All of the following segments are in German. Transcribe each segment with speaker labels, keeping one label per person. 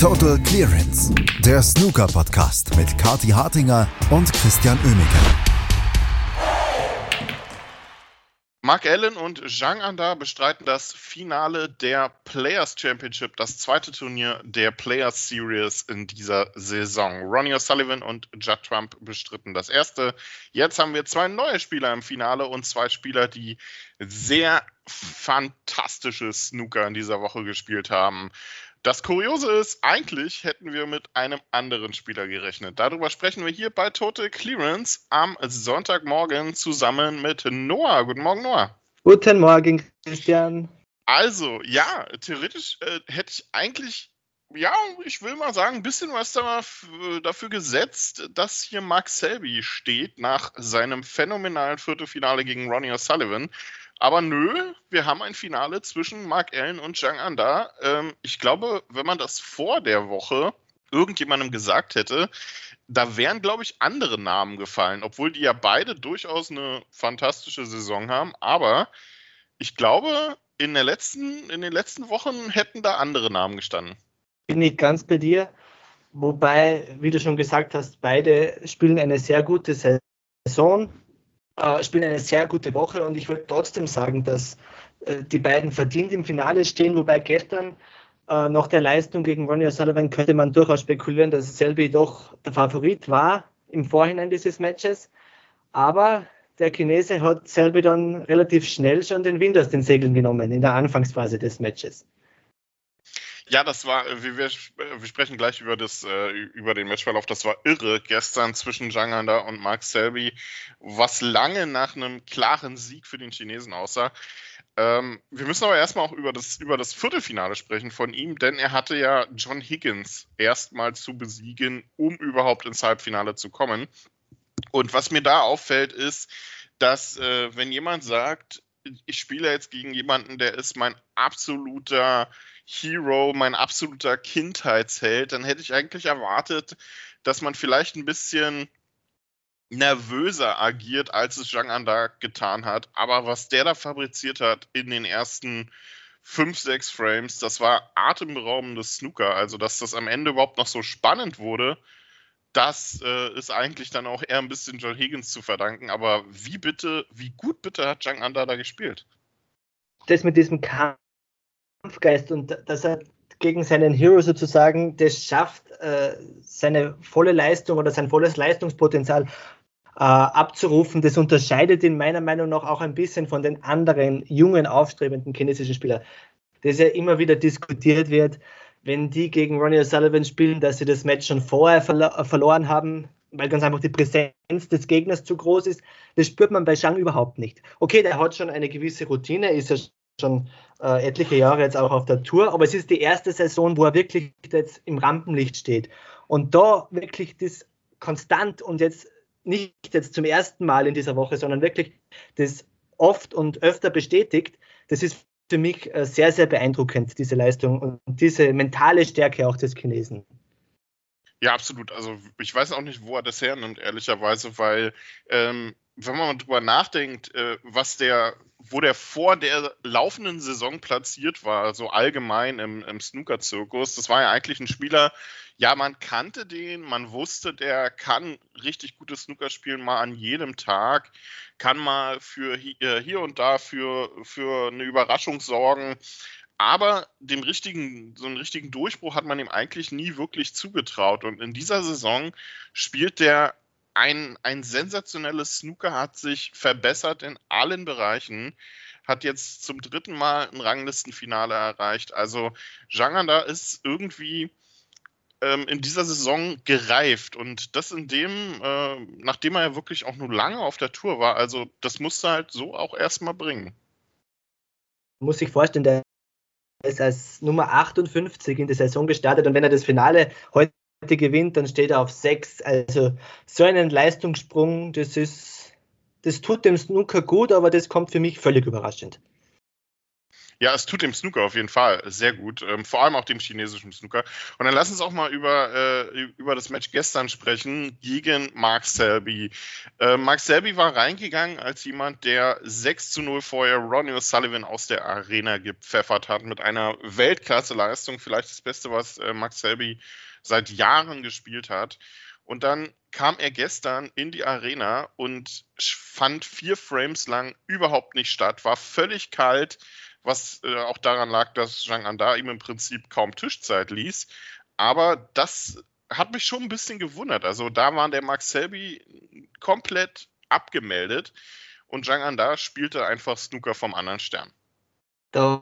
Speaker 1: Total Clearance, der Snooker-Podcast mit Kati Hartinger und Christian Oemeke.
Speaker 2: Mark Allen und Zhang Anda bestreiten das Finale der Players Championship, das zweite Turnier der Players Series in dieser Saison. Ronnie O'Sullivan und Judd Trump bestritten das erste. Jetzt haben wir zwei neue Spieler im Finale und zwei Spieler, die sehr fantastische Snooker in dieser Woche gespielt haben. Das Kuriose ist, eigentlich hätten wir mit einem anderen Spieler gerechnet. Darüber sprechen wir hier bei Total Clearance am Sonntagmorgen zusammen mit Noah. Guten Morgen, Noah.
Speaker 3: Guten Morgen, Christian.
Speaker 2: Also, ja, theoretisch äh, hätte ich eigentlich, ja, ich will mal sagen, ein bisschen was da, dafür gesetzt, dass hier Mark Selby steht nach seinem phänomenalen Viertelfinale gegen Ronnie O'Sullivan. Aber nö, wir haben ein Finale zwischen Mark Allen und Zhang Anda. Ähm, ich glaube, wenn man das vor der Woche irgendjemandem gesagt hätte, da wären, glaube ich, andere Namen gefallen, obwohl die ja beide durchaus eine fantastische Saison haben. Aber ich glaube, in, der letzten, in den letzten Wochen hätten da andere Namen gestanden.
Speaker 3: Bin ich ganz bei dir. Wobei, wie du schon gesagt hast, beide spielen eine sehr gute Saison äh, spielen eine sehr gute Woche und ich würde trotzdem sagen, dass äh, die beiden verdient im Finale stehen, wobei gestern äh, nach der Leistung gegen Ronnie O'Sullivan könnte man durchaus spekulieren, dass Selby doch der Favorit war im Vorhinein dieses Matches. Aber der Chinese hat Selby dann relativ schnell schon den Wind aus den Segeln genommen in der Anfangsphase des Matches.
Speaker 2: Ja, das war, äh, wir, wir, wir sprechen gleich über, das, äh, über den Matchverlauf. Das war irre gestern zwischen Zhang Anda und Mark Selby, was lange nach einem klaren Sieg für den Chinesen aussah. Ähm, wir müssen aber erstmal auch über das, über das Viertelfinale sprechen von ihm, denn er hatte ja John Higgins erstmal zu besiegen, um überhaupt ins Halbfinale zu kommen. Und was mir da auffällt, ist, dass äh, wenn jemand sagt, ich spiele jetzt gegen jemanden, der ist mein absoluter Hero, mein absoluter Kindheitsheld, dann hätte ich eigentlich erwartet, dass man vielleicht ein bisschen nervöser agiert, als es Zhang Anda getan hat. Aber was der da fabriziert hat in den ersten fünf, sechs Frames, das war atemberaubendes Snooker. Also, dass das am Ende überhaupt noch so spannend wurde, das äh, ist eigentlich dann auch eher ein bisschen John Higgins zu verdanken. Aber wie bitte, wie gut bitte hat Zhang Anda da gespielt?
Speaker 3: Das mit diesem Kampf Kampfgeist und dass er gegen seinen Hero sozusagen das schafft, äh, seine volle Leistung oder sein volles Leistungspotenzial äh, abzurufen, das unterscheidet ihn meiner Meinung nach auch ein bisschen von den anderen jungen, aufstrebenden chinesischen Spielern. Das ja immer wieder diskutiert wird, wenn die gegen Ronnie O'Sullivan spielen, dass sie das Match schon vorher verlo verloren haben, weil ganz einfach die Präsenz des Gegners zu groß ist. Das spürt man bei Shang überhaupt nicht. Okay, der hat schon eine gewisse Routine, ist ja schon äh, etliche Jahre jetzt auch auf der Tour, aber es ist die erste Saison, wo er wirklich jetzt im Rampenlicht steht. Und da wirklich das konstant und jetzt nicht jetzt zum ersten Mal in dieser Woche, sondern wirklich das oft und öfter bestätigt, das ist für mich äh, sehr, sehr beeindruckend, diese Leistung und diese mentale Stärke auch des Chinesen.
Speaker 2: Ja, absolut. Also ich weiß auch nicht, wo er das hernimmt, ehrlicherweise, weil ähm, wenn man mal drüber nachdenkt, äh, was der, wo der vor der laufenden Saison platziert war, so allgemein im, im Snooker-Zirkus, das war ja eigentlich ein Spieler, ja, man kannte den, man wusste, der kann richtig gutes Snooker spielen, mal an jedem Tag, kann mal für hier, äh, hier und da für, für eine Überraschung sorgen. Aber dem richtigen, so einen richtigen Durchbruch hat man ihm eigentlich nie wirklich zugetraut. Und in dieser Saison spielt der ein, ein sensationelles Snooker, hat sich verbessert in allen Bereichen, hat jetzt zum dritten Mal ein Ranglistenfinale erreicht. Also Janganda ist irgendwie ähm, in dieser Saison gereift und das in dem, äh, nachdem er ja wirklich auch nur lange auf der Tour war. Also das musste halt so auch erstmal bringen.
Speaker 3: Muss ich vorstellen, der ist als Nummer 58 in die Saison gestartet und wenn er das Finale heute gewinnt, dann steht er auf 6. Also so einen Leistungssprung, das ist, das tut dem Snooker gut, aber das kommt für mich völlig überraschend.
Speaker 2: Ja, es tut dem Snooker auf jeden Fall sehr gut, ähm, vor allem auch dem chinesischen Snooker. Und dann lass uns auch mal über, äh, über das Match gestern sprechen gegen Mark Selby. Äh, Mark Selby war reingegangen als jemand, der 6 zu 0 vorher Ronnie O'Sullivan aus der Arena gepfeffert hat mit einer Weltklasse-Leistung, vielleicht das Beste, was äh, Mark Selby seit Jahren gespielt hat. Und dann kam er gestern in die Arena und fand vier Frames lang überhaupt nicht statt, war völlig kalt, was äh, auch daran lag, dass Zhang Anda ihm im Prinzip kaum Tischzeit ließ. Aber das hat mich schon ein bisschen gewundert. Also da war der Max Selby komplett abgemeldet und Zhang Anda spielte einfach Snooker vom anderen Stern.
Speaker 3: Da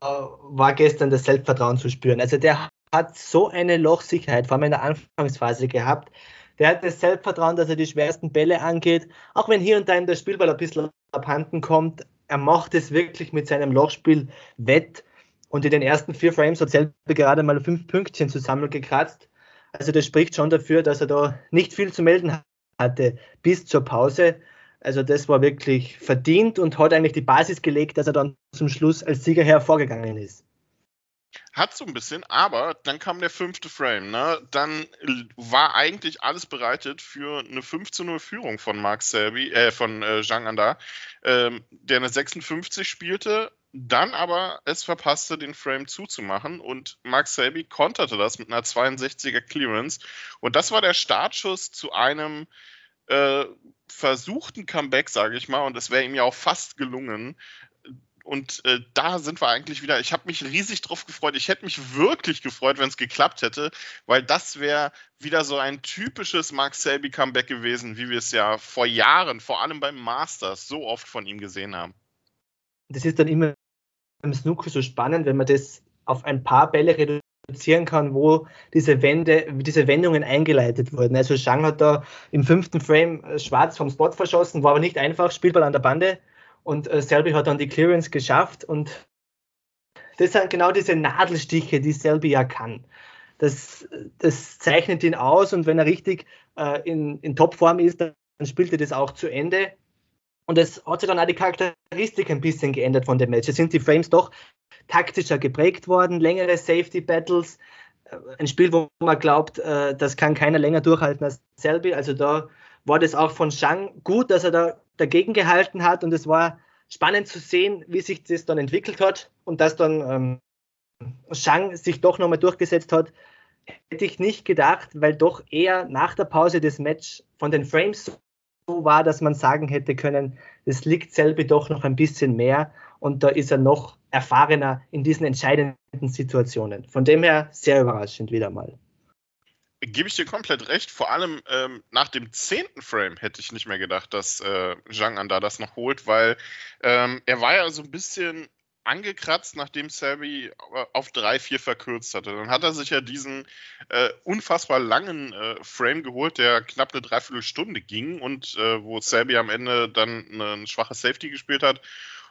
Speaker 3: war gestern das Selbstvertrauen zu spüren. Also der hat so eine Lochsicherheit, vor allem in der Anfangsphase gehabt. Der hat das Selbstvertrauen, dass er die schwersten Bälle angeht. Auch wenn hier und da ihm der Spielball ein bisschen abhanden kommt, er macht es wirklich mit seinem Lochspiel wett. Und in den ersten vier Frames hat selber gerade mal fünf Pünktchen zusammengekratzt. Also das spricht schon dafür, dass er da nicht viel zu melden hatte bis zur Pause. Also das war wirklich verdient und hat eigentlich die Basis gelegt, dass er dann zum Schluss als Sieger hervorgegangen ist.
Speaker 2: Hat so ein bisschen, aber dann kam der fünfte Frame. Ne? Dann war eigentlich alles bereitet für eine 5 zu 0 Führung von Mark Selby, äh, von äh, Zhang Anda, ähm, der eine 56 spielte, dann aber es verpasste, den Frame zuzumachen und Mark Selby konterte das mit einer 62er Clearance. Und das war der Startschuss zu einem äh, versuchten Comeback, sage ich mal, und es wäre ihm ja auch fast gelungen, und äh, da sind wir eigentlich wieder. Ich habe mich riesig drauf gefreut. Ich hätte mich wirklich gefreut, wenn es geklappt hätte, weil das wäre wieder so ein typisches Mark Selby Comeback gewesen, wie wir es ja vor Jahren, vor allem beim Masters, so oft von ihm gesehen haben.
Speaker 3: Das ist dann immer im Snooker so spannend, wenn man das auf ein paar Bälle reduzieren kann, wo diese Wende, diese Wendungen eingeleitet wurden. Also Shang hat da im fünften Frame äh, schwarz vom Spot verschossen, war aber nicht einfach, Spielball an der Bande und äh, Selby hat dann die Clearance geschafft und das sind genau diese Nadelstiche, die Selby ja kann. Das, das zeichnet ihn aus und wenn er richtig äh, in, in Topform ist, dann spielt er das auch zu Ende. Und es hat sich dann auch die Charakteristik ein bisschen geändert von dem Match. Es sind die Frames doch taktischer geprägt worden, längere Safety Battles, äh, ein Spiel, wo man glaubt, äh, das kann keiner länger durchhalten als Selby. Also da war das auch von Shang gut, dass er da dagegen gehalten hat. Und es war spannend zu sehen, wie sich das dann entwickelt hat und dass dann ähm, Shang sich doch nochmal durchgesetzt hat, hätte ich nicht gedacht, weil doch eher nach der Pause des Match von den Frames so war, dass man sagen hätte können, es liegt Selby doch noch ein bisschen mehr. Und da ist er noch erfahrener in diesen entscheidenden Situationen. Von dem her sehr überraschend wieder mal
Speaker 2: gebe ich dir komplett recht. Vor allem ähm, nach dem zehnten Frame hätte ich nicht mehr gedacht, dass äh, Zhang Anda das noch holt, weil ähm, er war ja so ein bisschen angekratzt, nachdem Selby äh, auf 3-4 verkürzt hatte. Dann hat er sich ja diesen äh, unfassbar langen äh, Frame geholt, der knapp eine Dreiviertelstunde ging und äh, wo Selby am Ende dann eine schwache Safety gespielt hat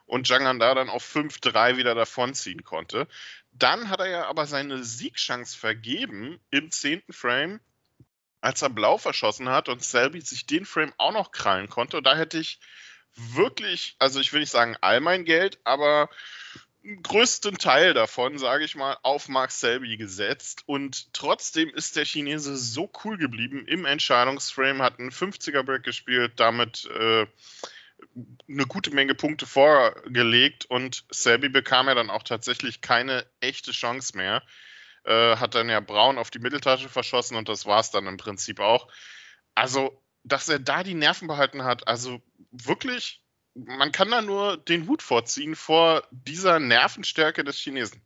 Speaker 2: und Zhang da dann auf 5-3 wieder davonziehen konnte. Dann hat er ja aber seine Siegchance vergeben im zehnten Frame, als er blau verschossen hat und Selby sich den Frame auch noch krallen konnte. Und da hätte ich wirklich, also ich will nicht sagen all mein Geld, aber größten Teil davon, sage ich mal, auf Mark Selby gesetzt. Und trotzdem ist der Chinese so cool geblieben im Entscheidungsframe, hat einen 50er-Break gespielt, damit äh, eine gute Menge Punkte vorgelegt und Selby bekam ja dann auch tatsächlich keine echte Chance mehr. Äh, hat dann ja Braun auf die Mitteltasche verschossen und das war es dann im Prinzip auch. Also, dass er da die Nerven behalten hat, also wirklich, man kann da nur den Hut vorziehen vor dieser Nervenstärke des Chinesen.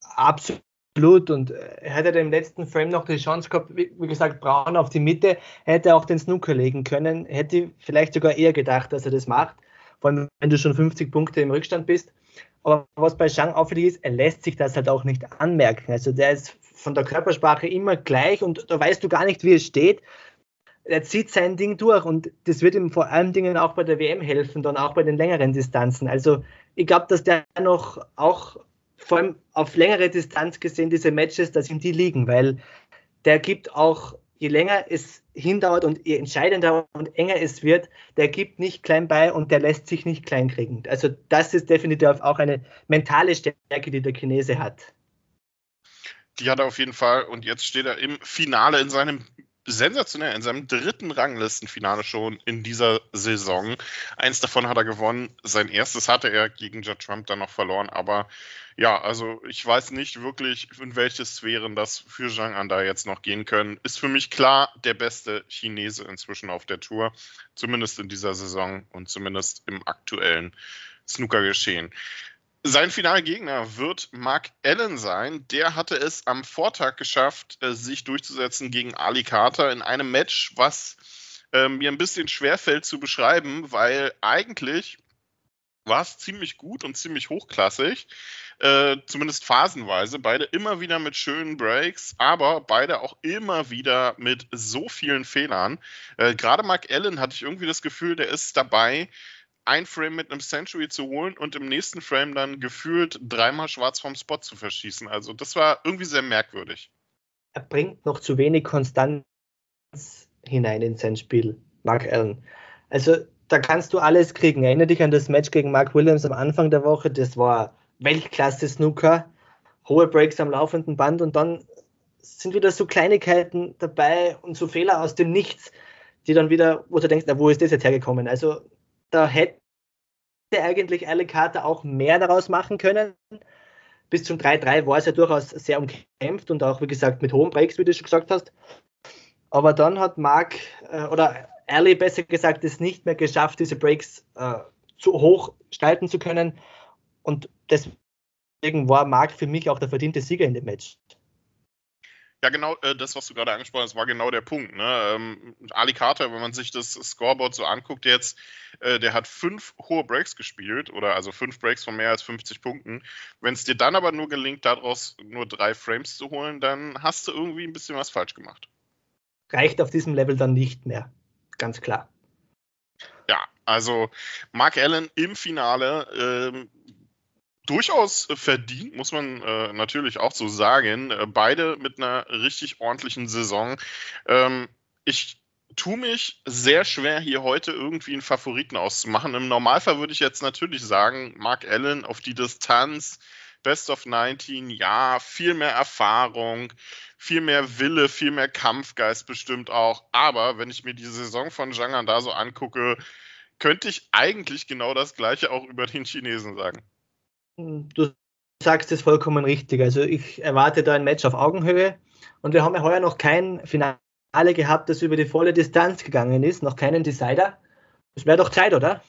Speaker 3: Absolut. Blut und er hätte im letzten Frame noch die Chance gehabt, wie, gesagt, Braun auf die Mitte, hätte auch den Snooker legen können, hätte vielleicht sogar eher gedacht, dass er das macht, vor allem wenn du schon 50 Punkte im Rückstand bist. Aber was bei Zhang auffällig ist, er lässt sich das halt auch nicht anmerken. Also der ist von der Körpersprache immer gleich und da weißt du gar nicht, wie es steht. Er zieht sein Ding durch und das wird ihm vor allen Dingen auch bei der WM helfen, dann auch bei den längeren Distanzen. Also ich glaube, dass der noch auch vor allem auf längere Distanz gesehen, diese Matches, dass ihm die liegen, weil der gibt auch je länger es hindauert und je entscheidender und enger es wird, der gibt nicht klein bei und der lässt sich nicht kleinkriegen. Also das ist definitiv auch eine mentale Stärke, die der Chinese hat.
Speaker 2: Die hat er auf jeden Fall und jetzt steht er im Finale in seinem sensationell in seinem dritten Ranglistenfinale schon in dieser Saison. Eins davon hat er gewonnen. Sein erstes hatte er gegen Judd Trump dann noch verloren. Aber ja, also ich weiß nicht wirklich, in welche Sphären das für Zhang An da jetzt noch gehen können. Ist für mich klar der beste Chinese inzwischen auf der Tour. Zumindest in dieser Saison und zumindest im aktuellen Snooker-Geschehen. Sein Finalgegner wird Mark Allen sein. Der hatte es am Vortag geschafft, äh, sich durchzusetzen gegen Ali Carter in einem Match, was äh, mir ein bisschen schwerfällt zu beschreiben, weil eigentlich war es ziemlich gut und ziemlich hochklassig, äh, zumindest phasenweise. Beide immer wieder mit schönen Breaks, aber beide auch immer wieder mit so vielen Fehlern. Äh, Gerade Mark Allen hatte ich irgendwie das Gefühl, der ist dabei, ein Frame mit einem Century zu holen und im nächsten Frame dann gefühlt dreimal schwarz vom Spot zu verschießen. Also das war irgendwie sehr merkwürdig.
Speaker 3: Er bringt noch zu wenig Konstanz hinein in sein Spiel, Mark Allen. Also da kannst du alles kriegen. Erinnere dich an das Match gegen Mark Williams am Anfang der Woche. Das war Weltklasse Snooker, hohe Breaks am laufenden Band und dann sind wieder so Kleinigkeiten dabei und so Fehler aus dem Nichts, die dann wieder, wo du denkst, na, wo ist das jetzt hergekommen? Also da hätte eigentlich alle Karte auch mehr daraus machen können. Bis zum 3-3 war es ja durchaus sehr umkämpft und auch, wie gesagt, mit hohen Breaks, wie du schon gesagt hast. Aber dann hat Mark äh, oder Ali besser gesagt es nicht mehr geschafft, diese Breaks äh, zu hoch gestalten zu können. Und deswegen war Mark für mich auch der verdiente Sieger in dem Match.
Speaker 2: Ja, genau, äh, das, was du gerade angesprochen hast, war genau der Punkt. Ne? Ähm, Ali Carter, wenn man sich das Scoreboard so anguckt jetzt, äh, der hat fünf hohe Breaks gespielt oder also fünf Breaks von mehr als 50 Punkten. Wenn es dir dann aber nur gelingt, daraus nur drei Frames zu holen, dann hast du irgendwie ein bisschen was falsch gemacht.
Speaker 3: Reicht auf diesem Level dann nicht mehr, ganz klar.
Speaker 2: Ja, also Mark Allen im Finale. Ähm, durchaus äh, verdient, muss man äh, natürlich auch so sagen. Äh, beide mit einer richtig ordentlichen Saison. Ähm, ich tue mich sehr schwer, hier heute irgendwie einen Favoriten auszumachen. Im Normalfall würde ich jetzt natürlich sagen, Mark Allen auf die Distanz, Best of 19, ja, viel mehr Erfahrung, viel mehr Wille, viel mehr Kampfgeist bestimmt auch. Aber wenn ich mir die Saison von Zhang da so angucke, könnte ich eigentlich genau das Gleiche auch über den Chinesen sagen.
Speaker 3: Du sagst es vollkommen richtig. Also ich erwarte da ein Match auf Augenhöhe. Und wir haben ja heuer noch kein Finale gehabt, das über die volle Distanz gegangen ist, noch keinen Decider. Das wäre doch Zeit, oder?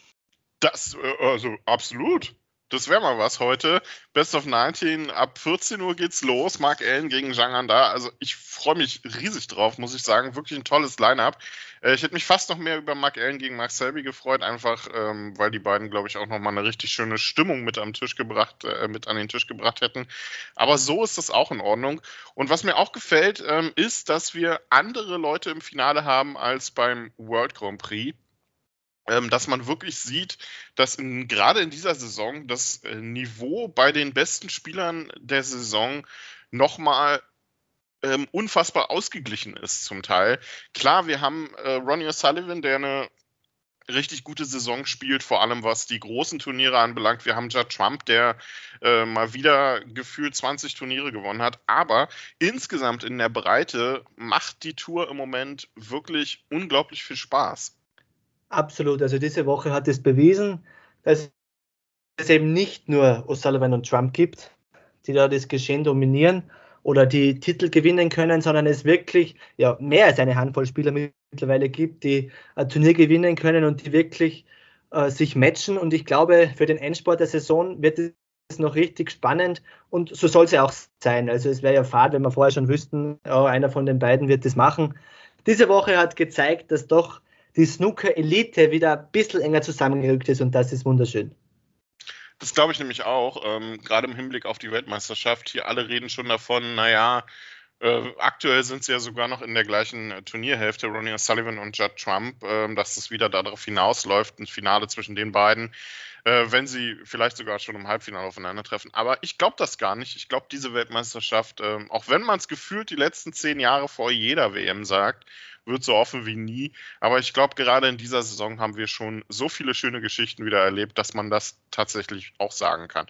Speaker 2: Das, äh, also absolut. Das wäre mal was heute. Best of 19, ab 14 Uhr geht's los. Mark Allen gegen Zhang Anda. Also ich freue mich riesig drauf, muss ich sagen. Wirklich ein tolles Line-Up. Äh, ich hätte mich fast noch mehr über Mark Allen gegen Mark Selby gefreut, einfach ähm, weil die beiden, glaube ich, auch nochmal eine richtig schöne Stimmung mit am Tisch gebracht, äh, mit an den Tisch gebracht hätten. Aber so ist das auch in Ordnung. Und was mir auch gefällt, ähm, ist, dass wir andere Leute im Finale haben als beim World Grand Prix dass man wirklich sieht, dass in, gerade in dieser Saison das äh, Niveau bei den besten Spielern der Saison nochmal ähm, unfassbar ausgeglichen ist zum Teil. Klar, wir haben äh, Ronnie O'Sullivan, der eine richtig gute Saison spielt, vor allem was die großen Turniere anbelangt. Wir haben Judd Trump, der äh, mal wieder gefühlt 20 Turniere gewonnen hat. Aber insgesamt in der Breite macht die Tour im Moment wirklich unglaublich viel Spaß.
Speaker 3: Absolut. Also diese Woche hat es bewiesen, dass es eben nicht nur O'Sullivan und Trump gibt, die da das Geschehen dominieren oder die Titel gewinnen können, sondern es wirklich ja, mehr als eine Handvoll Spieler mittlerweile gibt, die ein Turnier gewinnen können und die wirklich äh, sich matchen. Und ich glaube, für den Endsport der Saison wird es noch richtig spannend und so soll es ja auch sein. Also es wäre ja fad, wenn wir vorher schon wüssten, oh, einer von den beiden wird das machen. Diese Woche hat gezeigt, dass doch die Snooker-Elite wieder ein bisschen enger zusammengerückt ist und das ist wunderschön.
Speaker 2: Das glaube ich nämlich auch, ähm, gerade im Hinblick auf die Weltmeisterschaft. Hier alle reden schon davon, naja, äh, aktuell sind sie ja sogar noch in der gleichen äh, Turnierhälfte, Ronnie O'Sullivan und Judd Trump, äh, dass es wieder darauf hinausläuft, ein Finale zwischen den beiden. Äh, wenn sie vielleicht sogar schon im Halbfinale aufeinandertreffen. Aber ich glaube das gar nicht. Ich glaube, diese Weltmeisterschaft, äh, auch wenn man es gefühlt die letzten zehn Jahre vor jeder WM sagt, wird so offen wie nie. Aber ich glaube, gerade in dieser Saison haben wir schon so viele schöne Geschichten wieder erlebt, dass man das tatsächlich auch sagen kann.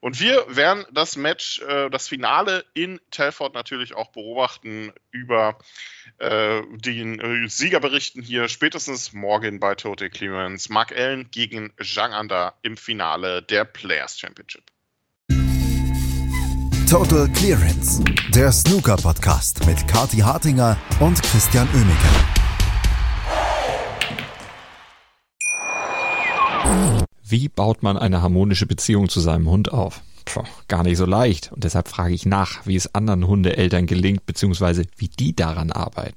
Speaker 2: Und wir werden das Match, äh, das Finale in Telford natürlich auch beobachten über äh, den äh, Siegerberichten hier spätestens morgen bei Total Clearance. Mark Allen gegen Zhang Anda im Finale der Players Championship.
Speaker 1: Total Clearance, der Snooker-Podcast mit Kati Hartinger und Christian Oemeke.
Speaker 4: Wie baut man eine harmonische Beziehung zu seinem Hund auf? Puh, gar nicht so leicht. Und deshalb frage ich nach, wie es anderen Hundeeltern gelingt, beziehungsweise wie die daran arbeiten.